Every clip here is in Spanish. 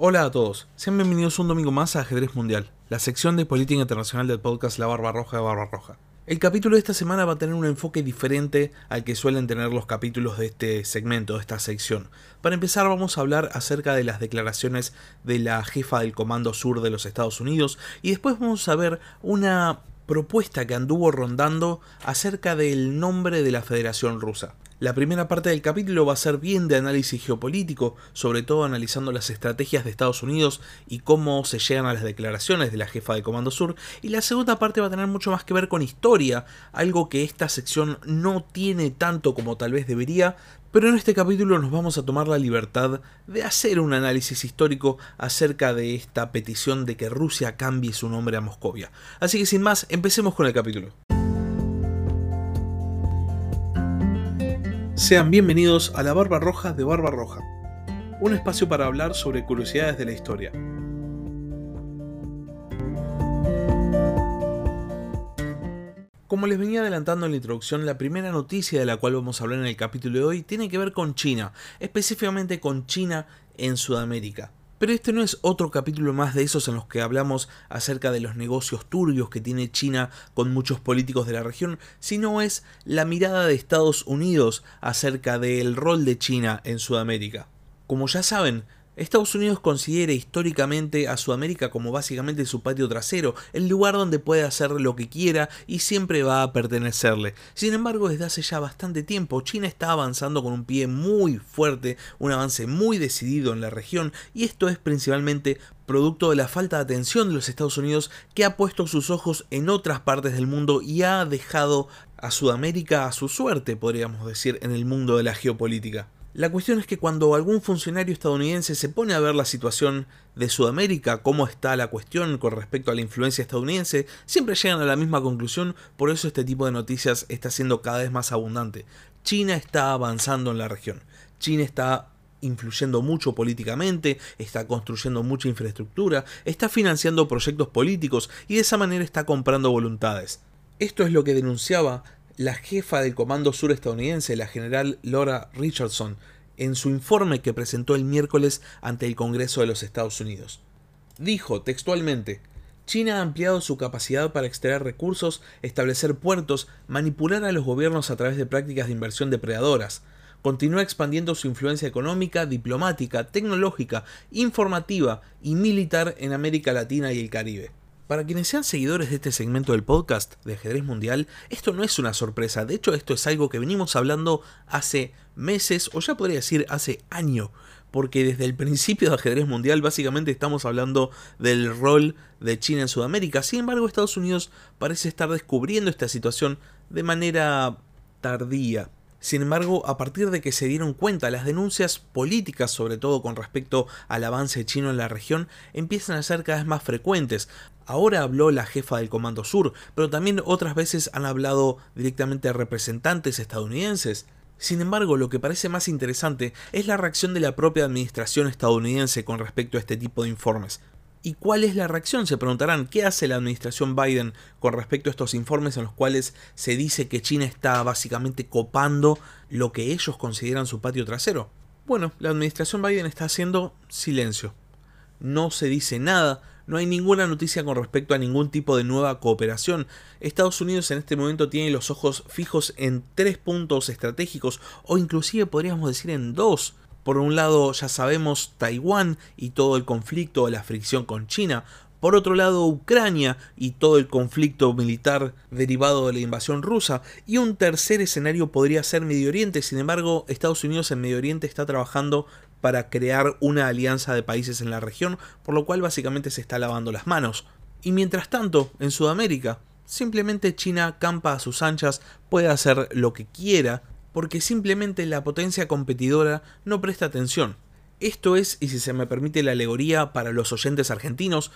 Hola a todos, sean bienvenidos un domingo más a Ajedrez Mundial, la sección de política internacional del podcast La Barba Roja de Barba Roja. El capítulo de esta semana va a tener un enfoque diferente al que suelen tener los capítulos de este segmento, de esta sección. Para empezar vamos a hablar acerca de las declaraciones de la jefa del Comando Sur de los Estados Unidos y después vamos a ver una propuesta que anduvo rondando acerca del nombre de la Federación Rusa. La primera parte del capítulo va a ser bien de análisis geopolítico, sobre todo analizando las estrategias de Estados Unidos y cómo se llegan a las declaraciones de la jefa del Comando Sur, y la segunda parte va a tener mucho más que ver con historia, algo que esta sección no tiene tanto como tal vez debería, pero en este capítulo nos vamos a tomar la libertad de hacer un análisis histórico acerca de esta petición de que Rusia cambie su nombre a Moscovia. Así que sin más, empecemos con el capítulo. Sean bienvenidos a la Barba Roja de Barba Roja, un espacio para hablar sobre curiosidades de la historia. Como les venía adelantando en la introducción, la primera noticia de la cual vamos a hablar en el capítulo de hoy tiene que ver con China, específicamente con China en Sudamérica. Pero este no es otro capítulo más de esos en los que hablamos acerca de los negocios turbios que tiene China con muchos políticos de la región, sino es la mirada de Estados Unidos acerca del rol de China en Sudamérica. Como ya saben, Estados Unidos considera históricamente a Sudamérica como básicamente su patio trasero, el lugar donde puede hacer lo que quiera y siempre va a pertenecerle. Sin embargo, desde hace ya bastante tiempo, China está avanzando con un pie muy fuerte, un avance muy decidido en la región, y esto es principalmente producto de la falta de atención de los Estados Unidos que ha puesto sus ojos en otras partes del mundo y ha dejado a Sudamérica a su suerte, podríamos decir, en el mundo de la geopolítica. La cuestión es que cuando algún funcionario estadounidense se pone a ver la situación de Sudamérica, cómo está la cuestión con respecto a la influencia estadounidense, siempre llegan a la misma conclusión, por eso este tipo de noticias está siendo cada vez más abundante. China está avanzando en la región. China está influyendo mucho políticamente, está construyendo mucha infraestructura, está financiando proyectos políticos y de esa manera está comprando voluntades. Esto es lo que denunciaba la jefa del Comando Sur estadounidense, la general Laura Richardson, en su informe que presentó el miércoles ante el Congreso de los Estados Unidos. Dijo textualmente, China ha ampliado su capacidad para extraer recursos, establecer puertos, manipular a los gobiernos a través de prácticas de inversión depredadoras. Continúa expandiendo su influencia económica, diplomática, tecnológica, informativa y militar en América Latina y el Caribe. Para quienes sean seguidores de este segmento del podcast de ajedrez mundial, esto no es una sorpresa, de hecho esto es algo que venimos hablando hace meses o ya podría decir hace año, porque desde el principio de ajedrez mundial básicamente estamos hablando del rol de China en Sudamérica, sin embargo Estados Unidos parece estar descubriendo esta situación de manera tardía. Sin embargo, a partir de que se dieron cuenta las denuncias políticas, sobre todo con respecto al avance chino en la región, empiezan a ser cada vez más frecuentes. Ahora habló la jefa del Comando Sur, pero también otras veces han hablado directamente representantes estadounidenses. Sin embargo, lo que parece más interesante es la reacción de la propia administración estadounidense con respecto a este tipo de informes. ¿Y cuál es la reacción? Se preguntarán, ¿qué hace la administración Biden con respecto a estos informes en los cuales se dice que China está básicamente copando lo que ellos consideran su patio trasero? Bueno, la administración Biden está haciendo silencio. No se dice nada, no hay ninguna noticia con respecto a ningún tipo de nueva cooperación. Estados Unidos en este momento tiene los ojos fijos en tres puntos estratégicos o inclusive podríamos decir en dos. Por un lado, ya sabemos Taiwán y todo el conflicto o la fricción con China. Por otro lado, Ucrania y todo el conflicto militar derivado de la invasión rusa. Y un tercer escenario podría ser Medio Oriente. Sin embargo, Estados Unidos en Medio Oriente está trabajando para crear una alianza de países en la región, por lo cual básicamente se está lavando las manos. Y mientras tanto, en Sudamérica, simplemente China campa a sus anchas, puede hacer lo que quiera, porque simplemente la potencia competidora no presta atención. Esto es, y si se me permite la alegoría para los oyentes argentinos,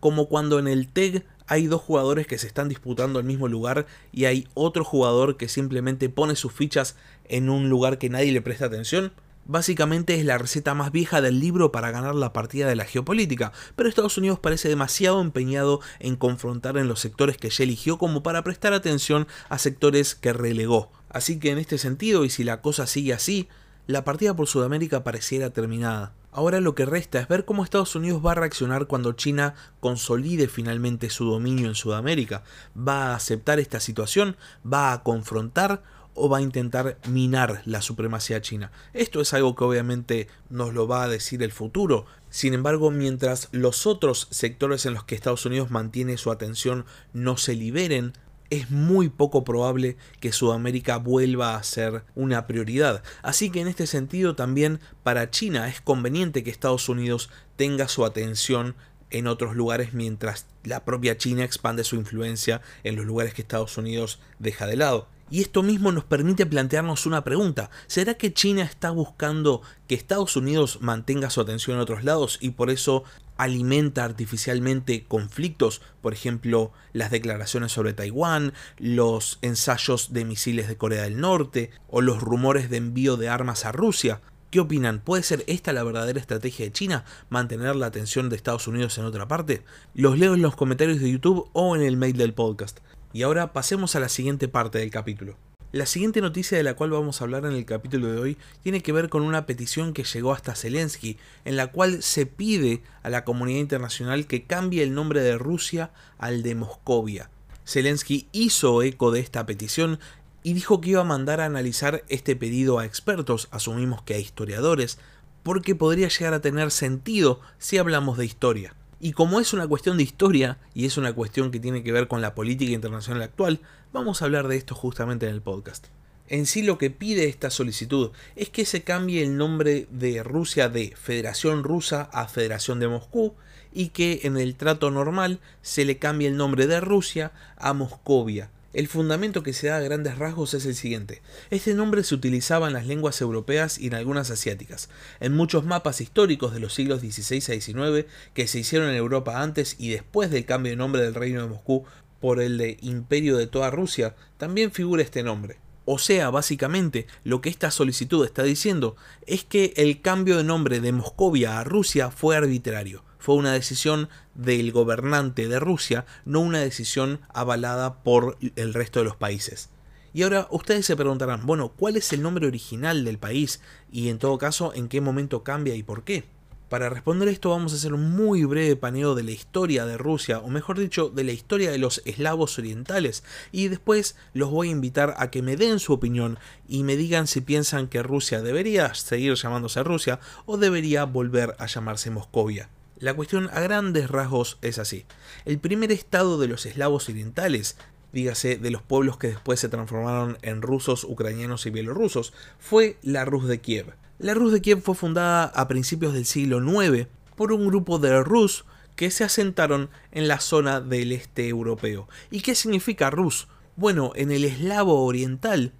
como cuando en el TEG hay dos jugadores que se están disputando el mismo lugar y hay otro jugador que simplemente pone sus fichas en un lugar que nadie le presta atención. Básicamente es la receta más vieja del libro para ganar la partida de la geopolítica, pero Estados Unidos parece demasiado empeñado en confrontar en los sectores que ya eligió como para prestar atención a sectores que relegó. Así que en este sentido, y si la cosa sigue así, la partida por Sudamérica pareciera terminada. Ahora lo que resta es ver cómo Estados Unidos va a reaccionar cuando China consolide finalmente su dominio en Sudamérica. ¿Va a aceptar esta situación? ¿Va a confrontar? O va a intentar minar la supremacía china. Esto es algo que obviamente nos lo va a decir el futuro. Sin embargo, mientras los otros sectores en los que Estados Unidos mantiene su atención no se liberen, es muy poco probable que Sudamérica vuelva a ser una prioridad. Así que en este sentido también para China es conveniente que Estados Unidos tenga su atención en otros lugares mientras la propia China expande su influencia en los lugares que Estados Unidos deja de lado. Y esto mismo nos permite plantearnos una pregunta. ¿Será que China está buscando que Estados Unidos mantenga su atención en otros lados y por eso alimenta artificialmente conflictos? Por ejemplo, las declaraciones sobre Taiwán, los ensayos de misiles de Corea del Norte o los rumores de envío de armas a Rusia. ¿Qué opinan? ¿Puede ser esta la verdadera estrategia de China? ¿Mantener la atención de Estados Unidos en otra parte? Los leo en los comentarios de YouTube o en el mail del podcast. Y ahora pasemos a la siguiente parte del capítulo. La siguiente noticia de la cual vamos a hablar en el capítulo de hoy tiene que ver con una petición que llegó hasta Zelensky, en la cual se pide a la comunidad internacional que cambie el nombre de Rusia al de Moscovia. Zelensky hizo eco de esta petición y dijo que iba a mandar a analizar este pedido a expertos, asumimos que a historiadores, porque podría llegar a tener sentido si hablamos de historia. Y como es una cuestión de historia y es una cuestión que tiene que ver con la política internacional actual, vamos a hablar de esto justamente en el podcast. En sí lo que pide esta solicitud es que se cambie el nombre de Rusia de Federación Rusa a Federación de Moscú y que en el trato normal se le cambie el nombre de Rusia a Moscovia, el fundamento que se da a grandes rasgos es el siguiente. Este nombre se utilizaba en las lenguas europeas y en algunas asiáticas. En muchos mapas históricos de los siglos XVI a XIX que se hicieron en Europa antes y después del cambio de nombre del Reino de Moscú por el de Imperio de toda Rusia, también figura este nombre. O sea, básicamente, lo que esta solicitud está diciendo es que el cambio de nombre de Moscovia a Rusia fue arbitrario fue una decisión del gobernante de Rusia, no una decisión avalada por el resto de los países. Y ahora ustedes se preguntarán, bueno, ¿cuál es el nombre original del país? Y en todo caso, ¿en qué momento cambia y por qué? Para responder esto vamos a hacer un muy breve paneo de la historia de Rusia, o mejor dicho, de la historia de los eslavos orientales, y después los voy a invitar a que me den su opinión y me digan si piensan que Rusia debería seguir llamándose Rusia o debería volver a llamarse Moscovia. La cuestión a grandes rasgos es así. El primer estado de los eslavos orientales, dígase de los pueblos que después se transformaron en rusos, ucranianos y bielorrusos, fue la Rus de Kiev. La Rus de Kiev fue fundada a principios del siglo IX por un grupo de Rus que se asentaron en la zona del este europeo. ¿Y qué significa Rus? Bueno, en el eslavo oriental,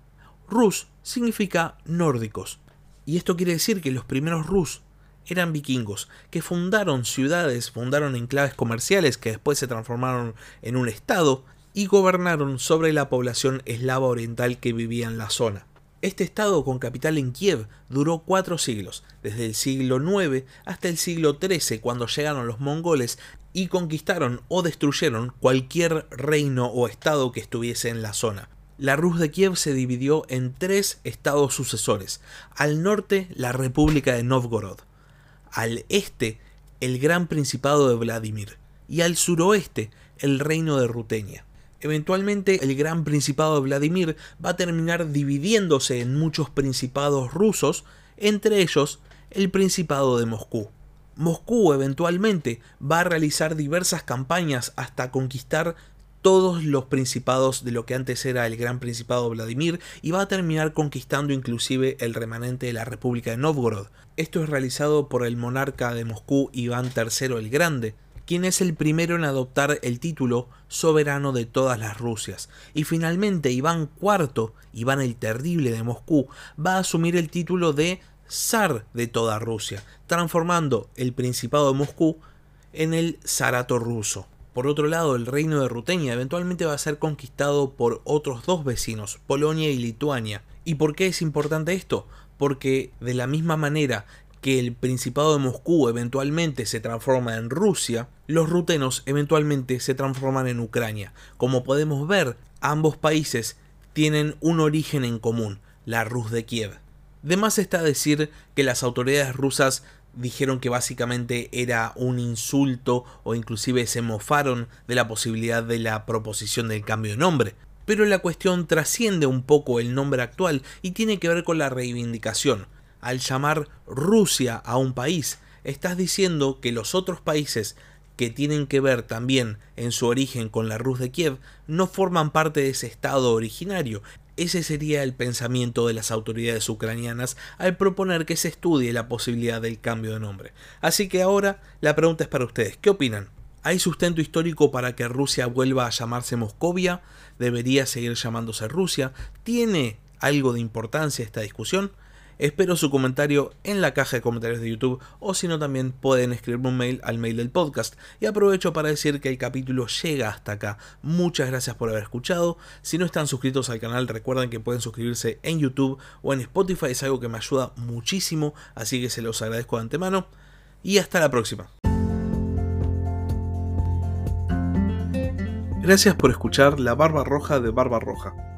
Rus significa nórdicos. Y esto quiere decir que los primeros Rus eran vikingos, que fundaron ciudades, fundaron enclaves comerciales que después se transformaron en un estado y gobernaron sobre la población eslava oriental que vivía en la zona. Este estado con capital en Kiev duró cuatro siglos, desde el siglo IX hasta el siglo XIII cuando llegaron los mongoles y conquistaron o destruyeron cualquier reino o estado que estuviese en la zona. La Rus de Kiev se dividió en tres estados sucesores. Al norte, la República de Novgorod al este el Gran Principado de Vladimir y al suroeste el Reino de Rutenia. Eventualmente el Gran Principado de Vladimir va a terminar dividiéndose en muchos principados rusos, entre ellos el Principado de Moscú. Moscú eventualmente va a realizar diversas campañas hasta conquistar todos los principados de lo que antes era el Gran Principado Vladimir y va a terminar conquistando inclusive el remanente de la República de Novgorod. Esto es realizado por el monarca de Moscú Iván III el Grande, quien es el primero en adoptar el título soberano de todas las Rusias. Y finalmente Iván IV, Iván el Terrible de Moscú, va a asumir el título de zar de toda Rusia, transformando el Principado de Moscú en el zarato ruso. Por otro lado, el reino de Rutenia eventualmente va a ser conquistado por otros dos vecinos, Polonia y Lituania. ¿Y por qué es importante esto? Porque de la misma manera que el Principado de Moscú eventualmente se transforma en Rusia, los rutenos eventualmente se transforman en Ucrania. Como podemos ver, ambos países tienen un origen en común, la Rus de Kiev. De más está decir que las autoridades rusas dijeron que básicamente era un insulto o inclusive se mofaron de la posibilidad de la proposición del cambio de nombre. Pero la cuestión trasciende un poco el nombre actual y tiene que ver con la reivindicación. Al llamar Rusia a un país, estás diciendo que los otros países que tienen que ver también en su origen con la Rus de Kiev no forman parte de ese estado originario. Ese sería el pensamiento de las autoridades ucranianas al proponer que se estudie la posibilidad del cambio de nombre. Así que ahora la pregunta es para ustedes, ¿qué opinan? ¿Hay sustento histórico para que Rusia vuelva a llamarse Moscovia? ¿Debería seguir llamándose Rusia? ¿Tiene algo de importancia esta discusión? Espero su comentario en la caja de comentarios de YouTube o si no también pueden escribirme un mail al mail del podcast. Y aprovecho para decir que el capítulo llega hasta acá. Muchas gracias por haber escuchado. Si no están suscritos al canal recuerden que pueden suscribirse en YouTube o en Spotify. Es algo que me ayuda muchísimo, así que se los agradezco de antemano. Y hasta la próxima. Gracias por escuchar La Barba Roja de Barba Roja.